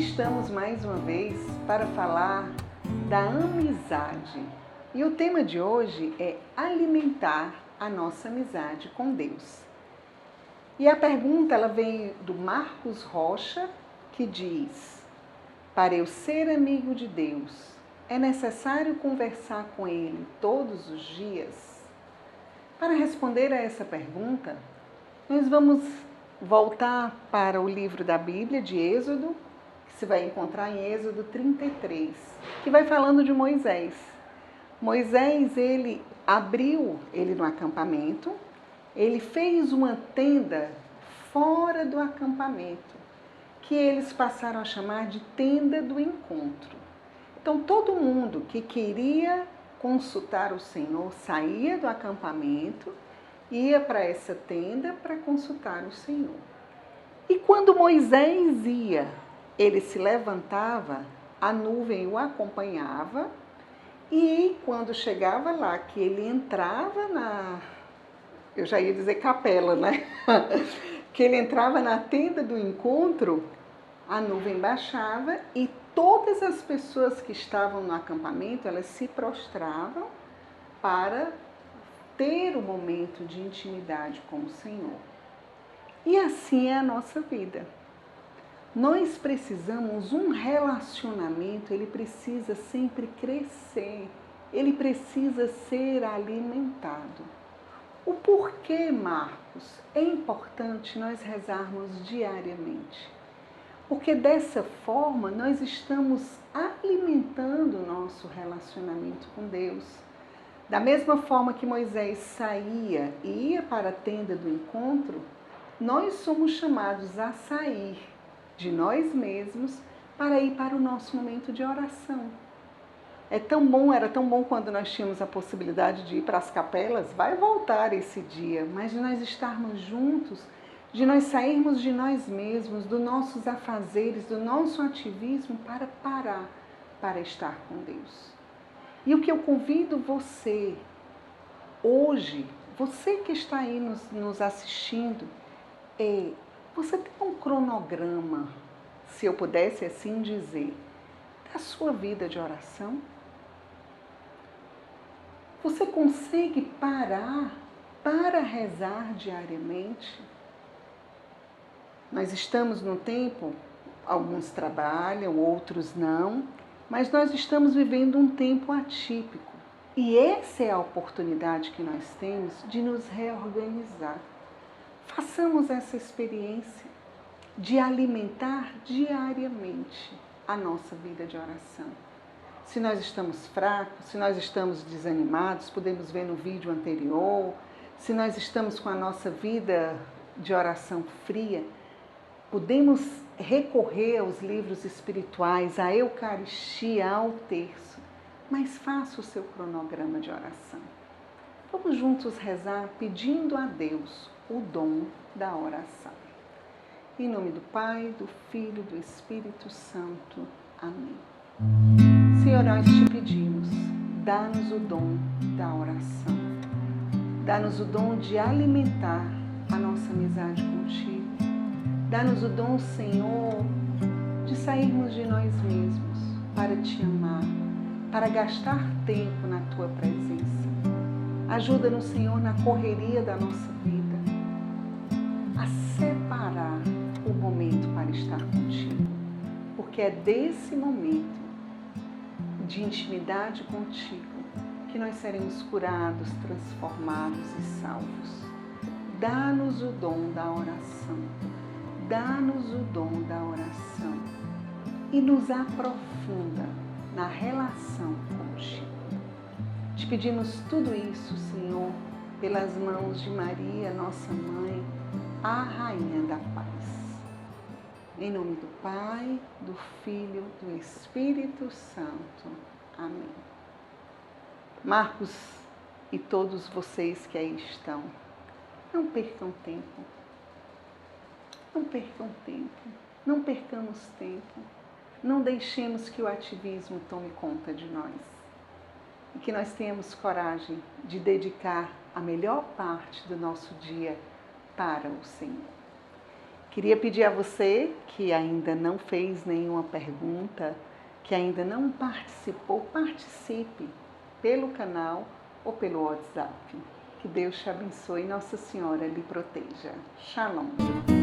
estamos mais uma vez para falar da amizade. E o tema de hoje é alimentar a nossa amizade com Deus. E a pergunta ela vem do Marcos Rocha, que diz: Para eu ser amigo de Deus, é necessário conversar com ele todos os dias? Para responder a essa pergunta, nós vamos voltar para o livro da Bíblia de Êxodo, que se vai encontrar em Êxodo 33, que vai falando de Moisés. Moisés, ele abriu ele no acampamento, ele fez uma tenda fora do acampamento, que eles passaram a chamar de tenda do encontro. Então todo mundo que queria consultar o Senhor saía do acampamento ia para essa tenda para consultar o Senhor. E quando Moisés ia, ele se levantava, a nuvem o acompanhava, e quando chegava lá, que ele entrava na. Eu já ia dizer capela, né? que ele entrava na tenda do encontro, a nuvem baixava e todas as pessoas que estavam no acampamento, elas se prostravam para ter o momento de intimidade com o Senhor. E assim é a nossa vida. Nós precisamos um relacionamento, ele precisa sempre crescer, ele precisa ser alimentado. O porquê, Marcos, é importante nós rezarmos diariamente. Porque dessa forma nós estamos alimentando o nosso relacionamento com Deus da mesma forma que Moisés saía e ia para a tenda do encontro, nós somos chamados a sair de nós mesmos para ir para o nosso momento de oração. É tão bom, era tão bom quando nós tínhamos a possibilidade de ir para as capelas, vai voltar esse dia, mas de nós estarmos juntos, de nós sairmos de nós mesmos, dos nossos afazeres, do nosso ativismo para parar para estar com Deus. E o que eu convido você, hoje, você que está aí nos, nos assistindo, é você tem um cronograma, se eu pudesse assim dizer, da sua vida de oração? Você consegue parar para rezar diariamente? Nós estamos no tempo, alguns trabalham, outros não, mas nós estamos vivendo um tempo atípico. E essa é a oportunidade que nós temos de nos reorganizar. Façamos essa experiência de alimentar diariamente a nossa vida de oração. Se nós estamos fracos, se nós estamos desanimados, podemos ver no vídeo anterior, se nós estamos com a nossa vida de oração fria, podemos recorrer aos livros espirituais, à Eucaristia, ao terço, mas faça o seu cronograma de oração. Vamos juntos rezar pedindo a Deus o dom da oração. Em nome do Pai, do Filho e do Espírito Santo. Amém. Senhor, nós te pedimos, dá-nos o dom da oração. Dá-nos o dom de alimentar a nossa amizade contigo Dá-nos o dom, Senhor, de sairmos de nós mesmos para te amar, para gastar tempo na tua presença. Ajuda-nos, Senhor, na correria da nossa vida, a separar o momento para estar contigo, porque é desse momento de intimidade contigo que nós seremos curados, transformados e salvos. Dá-nos o dom da oração dá-nos o dom da oração e nos aprofunda na relação contigo. Pedimos tudo isso, Senhor, pelas mãos de Maria, nossa mãe, a Rainha da Paz. Em nome do Pai, do Filho, do Espírito Santo. Amém. Marcos e todos vocês que aí estão, não percam tempo não percam tempo, não percamos tempo, não deixemos que o ativismo tome conta de nós. E que nós tenhamos coragem de dedicar a melhor parte do nosso dia para o Senhor. Queria pedir a você que ainda não fez nenhuma pergunta, que ainda não participou, participe pelo canal ou pelo WhatsApp. Que Deus te abençoe e Nossa Senhora lhe proteja. Shalom.